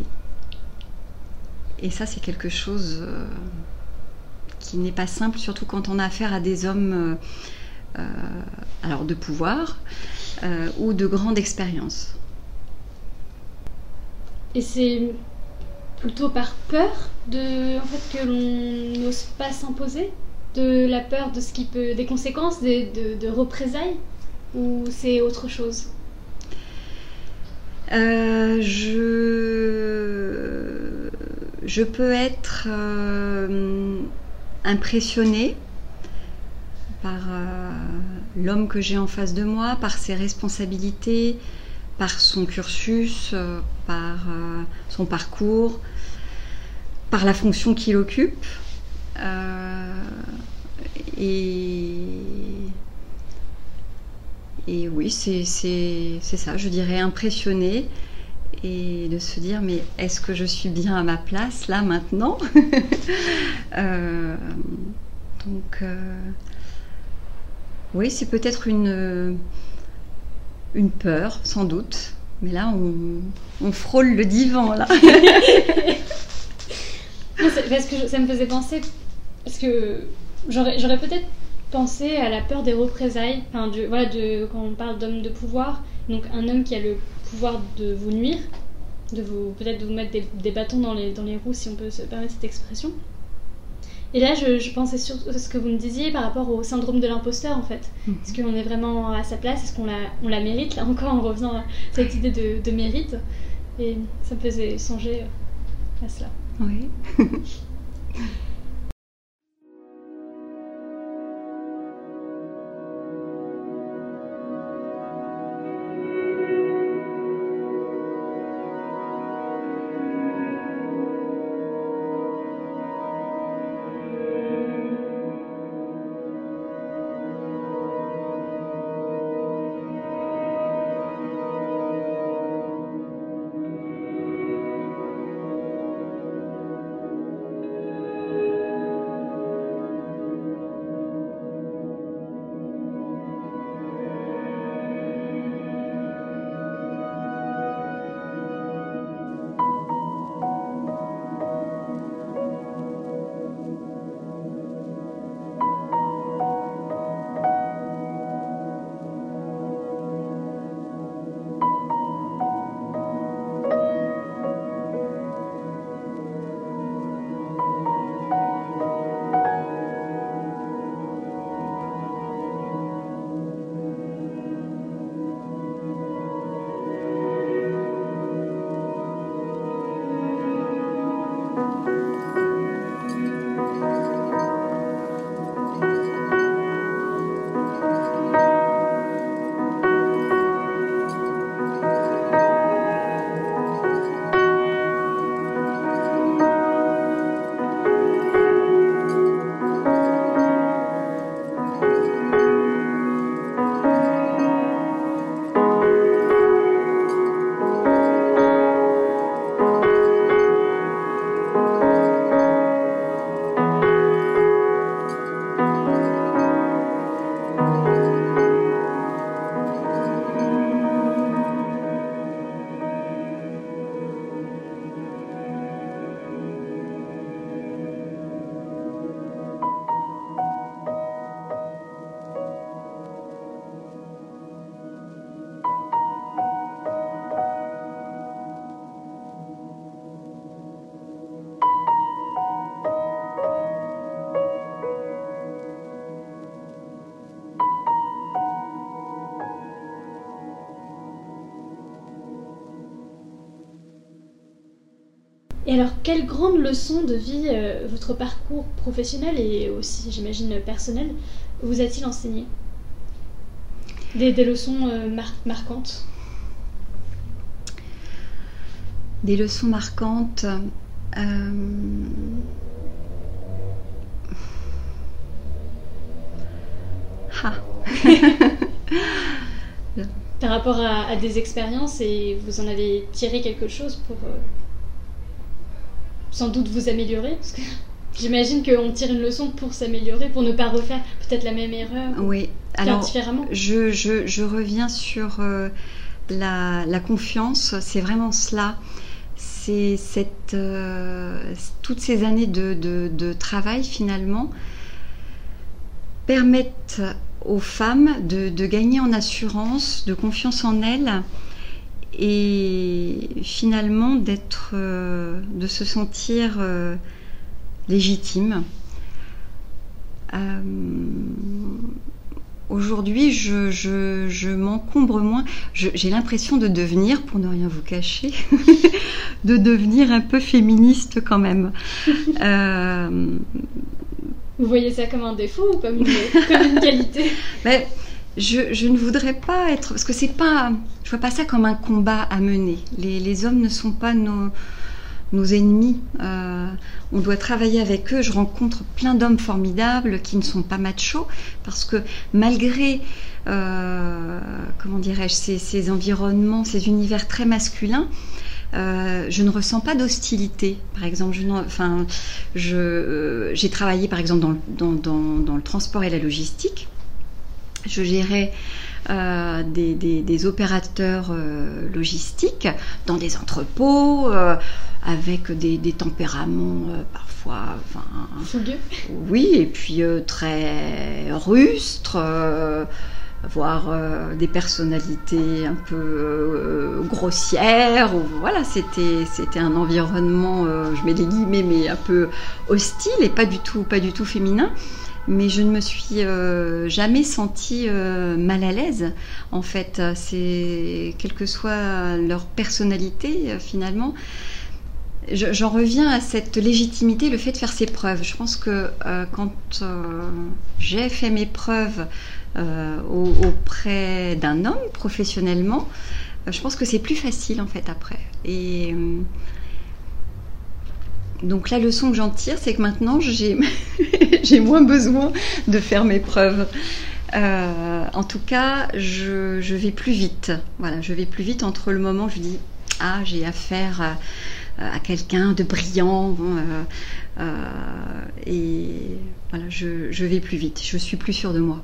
et ça, c'est quelque chose euh, qui n'est pas simple, surtout quand on a affaire à des hommes, euh, alors de pouvoir. ou de grande expérience. Et c'est plutôt par peur de, en fait, que l'on n'ose pas s'imposer? De la peur de ce qui peut, des conséquences, de, représailles, ou c'est autre chose? Euh, je, je peux être euh, impressionnée par euh, l'homme que j'ai en face de moi, par ses responsabilités, par son cursus, par son parcours, par la fonction qu'il occupe. Et, oui, c'est ça, je dirais impressionné et de se dire mais est-ce que je suis bien à ma place là maintenant? Euh, Donc euh, oui, c'est peut-être une, une peur, sans doute. Mais là, on, frôle le divan là. parce que ça me faisait penser, parce que J'aurais peut-être pensé à la peur des représailles, voilà, de, quand on parle d'homme de pouvoir, donc un homme qui a le pouvoir de vous nuire, de vous peut-être de vous mettre des, bâtons dans les, dans les roues, si on peut se permettre cette expression. Et là, je, pensais sur ce que vous me disiez par rapport au syndrome de l'imposteur, en fait. Mhm. Est-ce qu'on est vraiment à sa place? Est-ce qu'on la, on la mérite? Là encore, on revient à cette idée de, de mérite. Et ça me faisait songer à cela. Oui. quelle grande leçon de vie euh, votre parcours professionnel et aussi, j'imagine, personnel vous a-t-il enseigné? Des, leçons euh, marquantes? Des leçons marquantes. Euh, ah. Par rapport à, des expériences et vous en avez tiré quelque chose pour sans doute vous améliorer parce que J'imagine qu'on tire une leçon pour s'améliorer, pour ne pas refaire peut-être la même erreur. Oui, alors différemment. Je, je, je, reviens sur euh, la, la, confiance, c'est vraiment cela. C'est cette, euh, toutes ces années de, de, de, travail finalement permettent aux femmes de, gagner en assurance, de confiance en elles et finalement d'être, euh, de se sentir euh, légitime. Euh, aujourd'hui, je, m'encombre moins. J'ai l'impression de devenir, pour ne rien vous cacher, de devenir un peu féministe quand même. Vous voyez ça comme un défaut ou comme une, qualité? Mais je, ne voudrais pas être. Parce que c'est pas. Je vois pas ça comme un combat à mener. Les, hommes ne sont pas nos, nos ennemis. Euh, on doit travailler avec eux. Je rencontre plein d'hommes formidables qui ne sont pas machos. Parce que malgré. Euh, comment dirais-je ces, environnements, ces univers très masculins, euh, je ne ressens pas d'hostilité. Par exemple, j'ai travaillé par exemple dans, le transport et la logistique. Je gérais euh, des, opérateurs logistiques dans des entrepôts avec des, tempéraments parfois. Oui, et puis très rustres voir euh, des personnalités un peu euh, grossières. Ou, voilà, c'était c'était un environnement, euh, je mets des guillemets, mais un peu hostile et pas du tout pas du tout féminin. Mais je ne me suis jamais sentie mal à l'aise. En fait, c'est quelle que soit leur personnalité finalement. J'en reviens à cette légitimité, le fait de faire ses preuves. Je pense que quand j'ai fait mes preuves euh, auprès d'un homme professionnellement, euh, je pense que c'est plus facile en fait après. Et euh, donc la leçon que j'en tire, c'est que maintenant j'ai moins besoin de faire mes preuves. en tout cas, je, vais plus vite. Voilà, je vais plus vite entre le moment où je dis ah j'ai affaire à, quelqu'un de brillant et voilà, je, je vais plus vite. Je suis plus sûre de moi.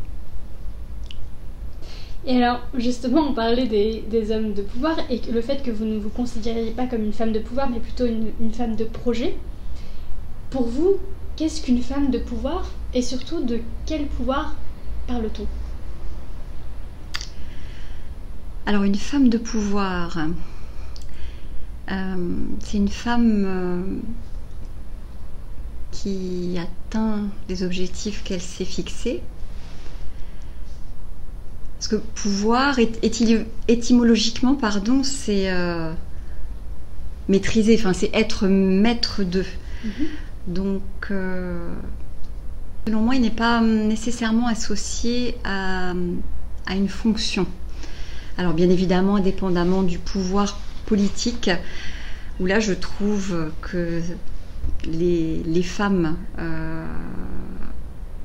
Et alors, justement, on parlait des, hommes de pouvoir et le fait que vous ne vous considériez pas comme une femme de pouvoir, mais plutôt une, femme de projet. Pour vous, qu'est-ce qu'une femme de pouvoir et surtout de quel pouvoir parle-t-on? Alors, une femme de pouvoir, euh, c'est une femme euh, qui atteint les objectifs qu'elle s'est fixés parce que pouvoir, étymologiquement, pardon, c'est euh, maîtriser, enfin, c'est être maître d'eux. Mhm. Donc, euh, selon moi, il n'est pas nécessairement associé à, une fonction. Alors, bien évidemment, indépendamment du pouvoir politique, où là, je trouve que les, femmes euh,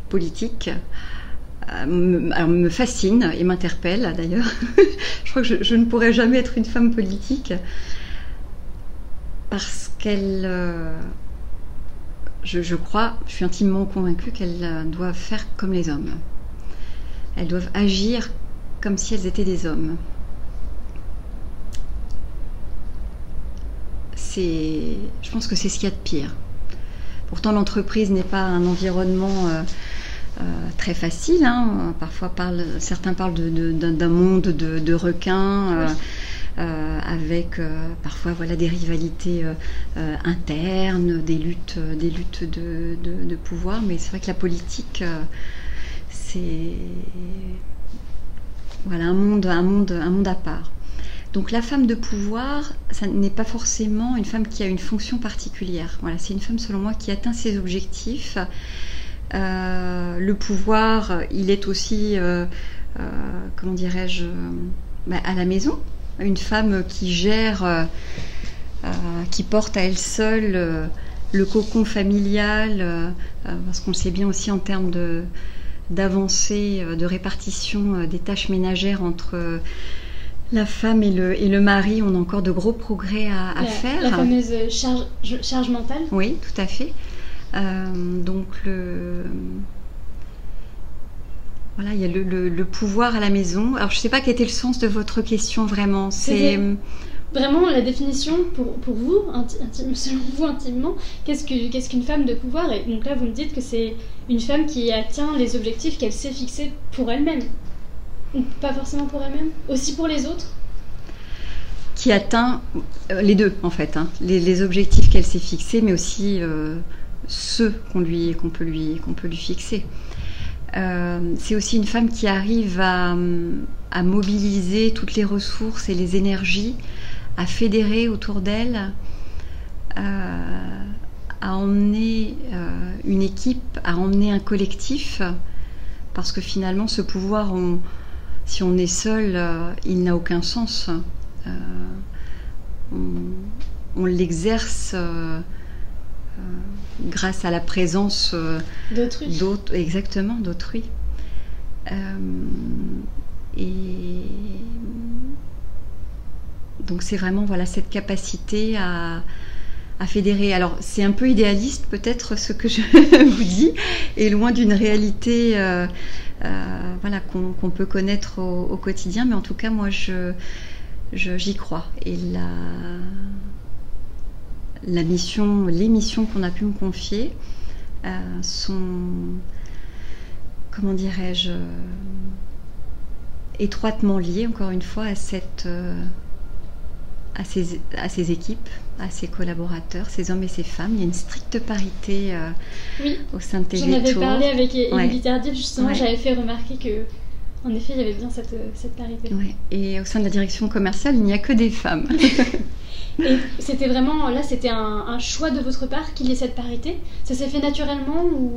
politiques euh, me, fascine et m'interpelle d'ailleurs. je crois que je, ne pourrais jamais être une femme politique parce qu'elle, euh, je, crois, je suis intimement convaincue qu'elles euh, doivent faire comme les hommes. Elles doivent agir comme si elles étaient des hommes. C'est, je pense que c'est ce qu'il y a de pire. Pourtant, l'entreprise n'est pas un environnement très facile. Hein. Parfois, parle, certains parlent d'un monde de, requins. Euh, euh, avec parfois voilà des rivalités internes, des luttes, des luttes de, pouvoir. Mais c'est vrai que la politique, c'est voilà un monde, un monde, un monde à part. Donc la femme de pouvoir, ça n'est pas forcément une femme qui a une fonction particulière. Voilà, c'est une femme selon moi qui atteint ses objectifs euh, le pouvoir, il est aussi, euh, euh, comment dirais-je, bah, à la maison. Une femme qui gère, qui porte à elle seule le cocon familial, parce qu'on le sait bien aussi en termes de d'avancée, de répartition des tâches ménagères entre la femme et le, et le mari, on a encore de gros progrès à, faire. La fameuse charge, charge mentale Oui, tout à fait. Euh, donc le voilà, il y a le, pouvoir à la maison. Alors je ne sais pas quel était le sens de votre question vraiment. C'est vraiment la définition pour, pour vous, selon vous intimement, qu'est-ce qu'une ce femme de pouvoir? Et donc là, vous me dites que c'est une femme qui atteint les objectifs qu'elle s'est fixés pour elle-même. Pas forcément pour elle-même, aussi pour les autres Qui atteint euh, les deux, en fait. Hein. Les, objectifs qu'elle s'est fixés, mais aussi euh, ceux qu'on lui, qu'on peut, lui, qu'on peut lui fixer. Euh, c'est aussi une femme qui arrive à, mobiliser toutes les ressources et les énergies à fédérer autour d'elle, euh, à emmener euh, une équipe, à emmener un collectif, parce que finalement ce pouvoir, si on est seul, il n'a aucun sens. on, l'exerce grâce à la présence d'autrui. Exactement, d'autrui. et donc c'est vraiment voilà cette capacité à, fédérer. Alors c'est un peu idéaliste peut-être ce que je vous dis, et loin d'une réalité euh, euh, voilà qu'on peut connaître au, quotidien, mais en tout cas moi je j'y crois. Et la la mission, les missions qu'on a pu me confier euh, sont comment dirais-je étroitement liées encore une fois à cette à ses, à ses équipes, à ses collaborateurs, ses hommes et ses femmes. Il y a une stricte parité euh, au sein de J'en avais parlé avec Émilie Tardif, justement, j'avais fait remarquer que en effet, il y avait bien cette, cette parité. Et au sein de la direction commerciale, il n'y a que des femmes. c'était vraiment, là, c'était un, choix de votre part qu'il y ait cette parité? Ça s'est fait naturellement ou...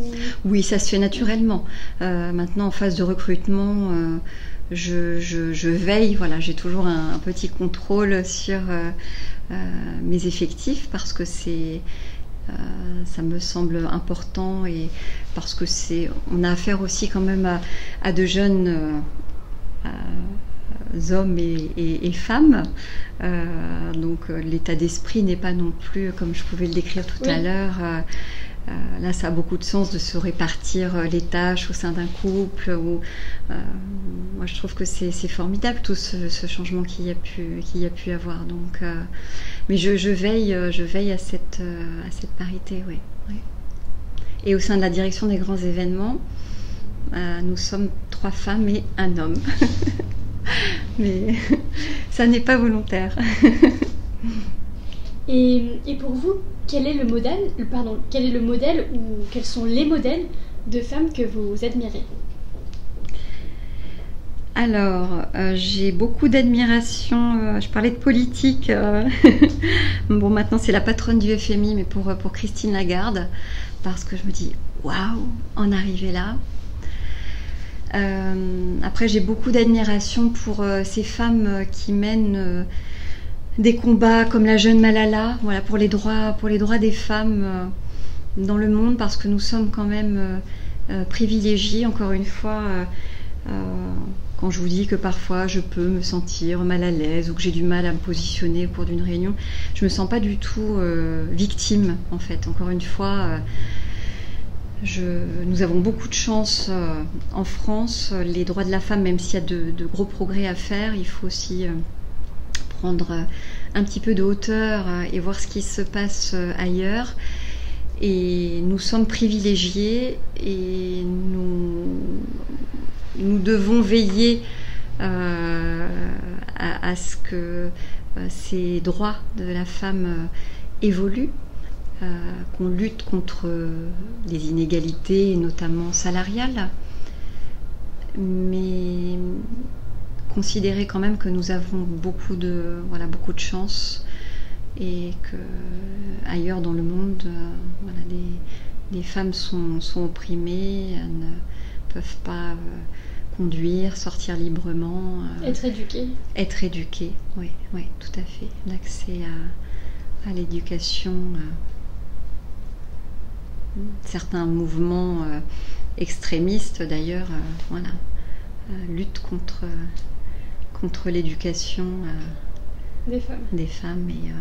Oui, ça se fait naturellement. Euh, maintenant, en phase de recrutement, euh, je, veille, voilà, j'ai toujours un, petit contrôle sur euh, mes effectifs parce que c'est, ça me semble important et parce que c'est, on a affaire aussi quand même à, de jeunes hommes et, femmes. donc l'état d'esprit n'est pas non plus, comme je pouvais le décrire tout à l'heure, euh, là, ça a beaucoup de sens de se répartir euh, les tâches au sein d'un couple. Ou, euh, moi, je trouve que c'est formidable tout ce, changement qu'il y a pu qu'il y a pu avoir. Donc, mais je, veille, je veille à cette à cette parité, oui. Et au sein de la direction des grands événements, nous sommes trois femmes et un homme. mais ça n'est pas volontaire. et, et pour vous, quel est le modèle, pardon, quel est le modèle ou quels sont les modèles de femmes que vous admirez? Alors, euh, j'ai beaucoup d'admiration. Euh, je parlais de politique. Euh, bon, maintenant, c'est la patronne du FMI, mais pour, pour Christine Lagarde, parce que je me dis, waouh, en arriver là. Après, j'ai beaucoup d'admiration pour ces femmes qui mènent des combats comme la jeune Malala, voilà, pour les droits, pour les droits des femmes euh, dans le monde, parce que nous sommes quand même euh, euh, privilégiés, encore une fois. quand je vous dis que parfois je peux me sentir mal à l'aise ou que j'ai du mal à me positionner au cours d'une réunion, je me sens pas du tout victime en fait. Encore une fois, je, nous avons beaucoup de chance en France. Les droits de la femme, même s'il y a de, gros progrès à faire, il faut aussi prendre euh, un petit peu de hauteur euh, et voir ce qui se passe euh, ailleurs. Et nous sommes privilégiés et nous devons veiller à, ce que ces droits de la femme évoluent, qu'on lutte contre les inégalités, notamment salariales. Mais considérer quand même que nous avons beaucoup de, voilà, beaucoup de chance et que ailleurs dans le monde, euh, voilà, les, femmes sont, sont, opprimées, elles ne peuvent pas euh, conduire, sortir librement. Euh, être éduquées. Être éduquées, oui, oui, tout à fait. L'accès à, à l'éducation. Certains mouvements extrémistes d'ailleurs, voilà, luttent contre contre l'éducation euh, des femmes. Des femmes et, euh,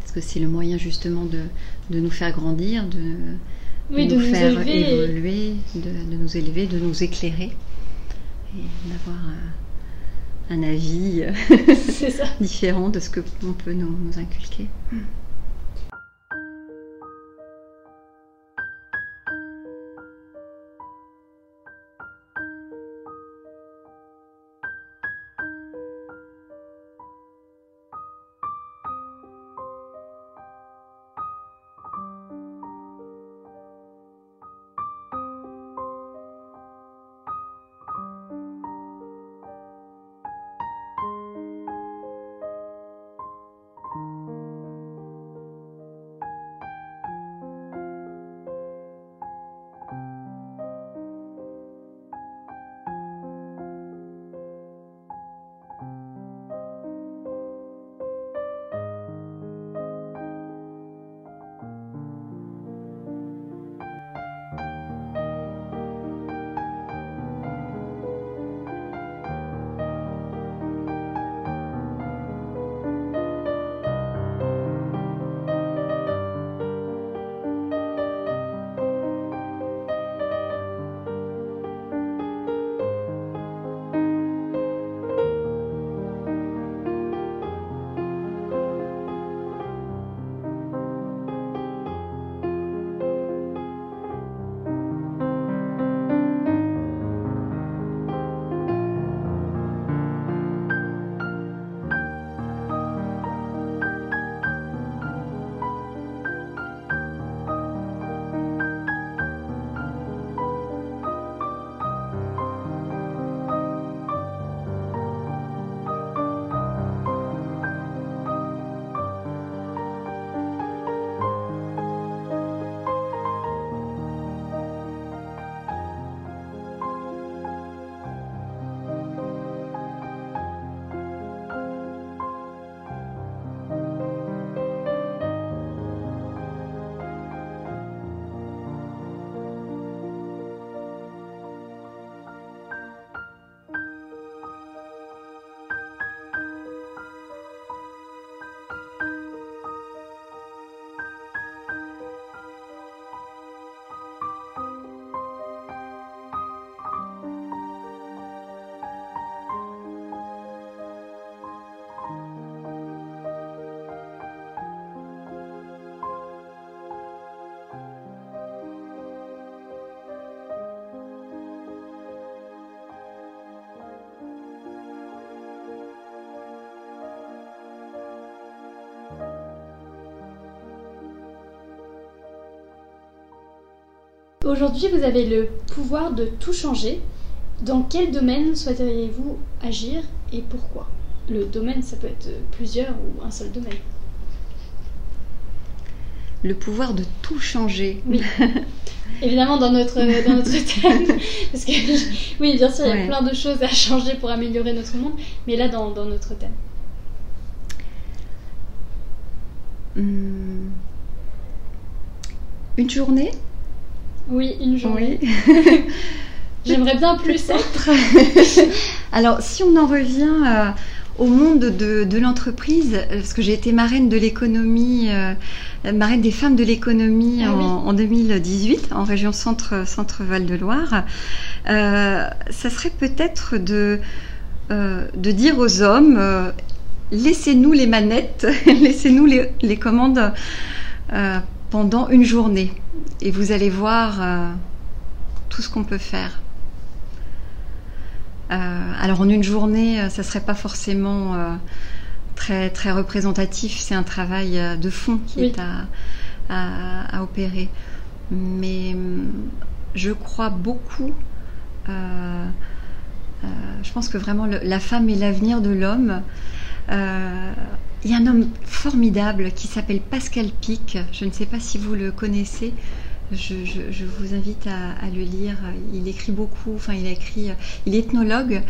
parce que c'est le moyen justement de, de, nous faire grandir, de, nous, faire évoluer, de, nous élever, de nous éclairer et d'avoir un avis différent de ce que on peut nous, nous inculquer. Aujourd'hui, vous avez le pouvoir de tout changer. Dans quel domaine souhaiteriez-vous agir et pourquoi? Le domaine, ça peut être plusieurs ou un seul domaine. Le pouvoir de tout changer. Oui. Évidemment, dans notre, dans notre thème. Parce que, oui, bien sûr, il y a plein de choses à changer pour améliorer notre monde. Mais là, dans, dans notre thème. Hmm. Une journée? Oui, une journée. J'aimerais bien plus être. Alors, si on en revient euh, au monde de, l'entreprise, parce que j'ai été marraine de l'économie, euh, marraine des femmes de l'économie ah en, 2018 en région Centre, Centre Val de Loire, euh, ça serait peut-être de, de dire aux hommes laissez-nous les manettes, laissez-nous les, les commandes pendant une journée et vous allez voir euh, tout ce qu'on peut faire. Euh, alors en une journée, euh, ça serait pas forcément très très représentatif. C'est un travail de fond qui est à, opérer. Mais je crois beaucoup. je pense que vraiment la femme est l'avenir de l'homme. Il y a un homme formidable qui s'appelle Pascal Pic. Je ne sais pas si vous le connaissez. Je, vous invite à, le lire. Il écrit beaucoup. Enfin, il a écrit. Il est ethnologue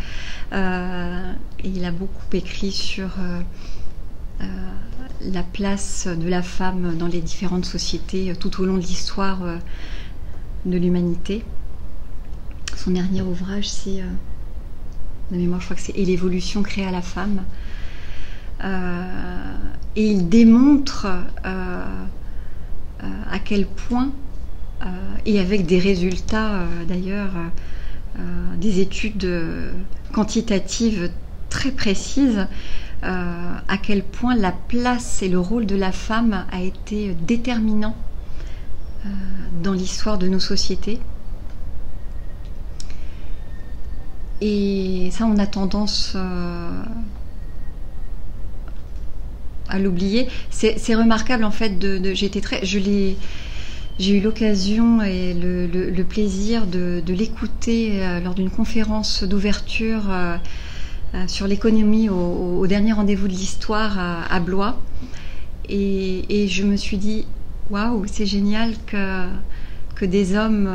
euh, et il a beaucoup écrit sur euh, euh, la place de la femme dans les différentes sociétés tout au long de l'histoire de l'humanité. Son dernier ouvrage, c'est de mémoire, je crois que c'est Et l'évolution créée à la femme. Euh, et il démontre euh, euh, à quel point, et avec des résultats d'ailleurs, des études quantitatives très précise à quel point la place et le rôle de la femme a été déterminant dans l'histoire de nos sociétés. Et ça, on a tendance à l'oublier. C'est remarquable en fait. De, j'ai très, j'ai eu l'occasion et le, plaisir de, l'écouter euh, lors d'une conférence d'ouverture euh, euh, sur l'économie au, dernier rendez-vous de l'histoire à, Blois. Et, je me suis dit, waouh, c'est génial que, que des hommes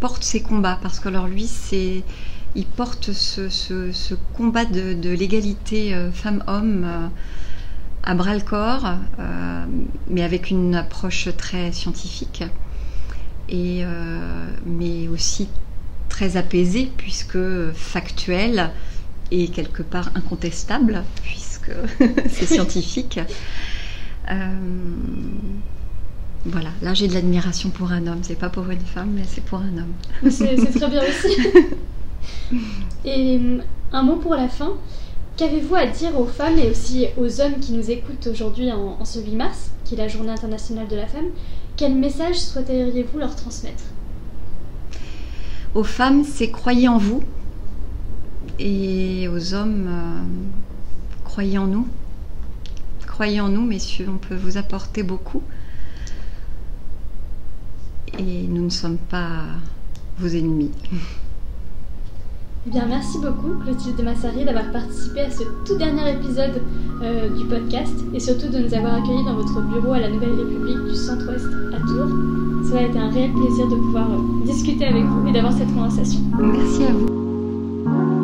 portent ces combats parce que alors lui, c'est il porte ce, combat de, de l'égalité femmes-hommes à bras le corps, euh, mais avec une approche très scientifique, et, euh, mais aussi très apaisée, puisque factuelle et quelque part incontestable, puisque c'est scientifique. Euh, voilà, là j'ai de l'admiration pour un homme, c'est pas pour une femme, mais c'est pour un homme. C'est très bien aussi. Et un mot pour la fin? Qu'avez-vous à dire aux femmes et aussi aux hommes qui nous écoutent aujourd'hui en, ce 8 mars, qui est la journée internationale de la femme? Quel message souhaiteriez-vous leur transmettre? Aux femmes, c'est croyez en vous. Et aux hommes, euh, croyez en nous. Croyez en nous, messieurs, on peut vous apporter beaucoup. Et nous ne sommes pas vos ennemis. Eh bien, merci beaucoup Clotilde Massari d'avoir participé à ce tout dernier épisode euh, du podcast et surtout de nous avoir accueillis dans votre bureau à la Nouvelle République du Centre-Ouest à Tours. Cela a été un réel plaisir de pouvoir euh, discuter avec vous et d'avoir cette conversation. Merci à vous.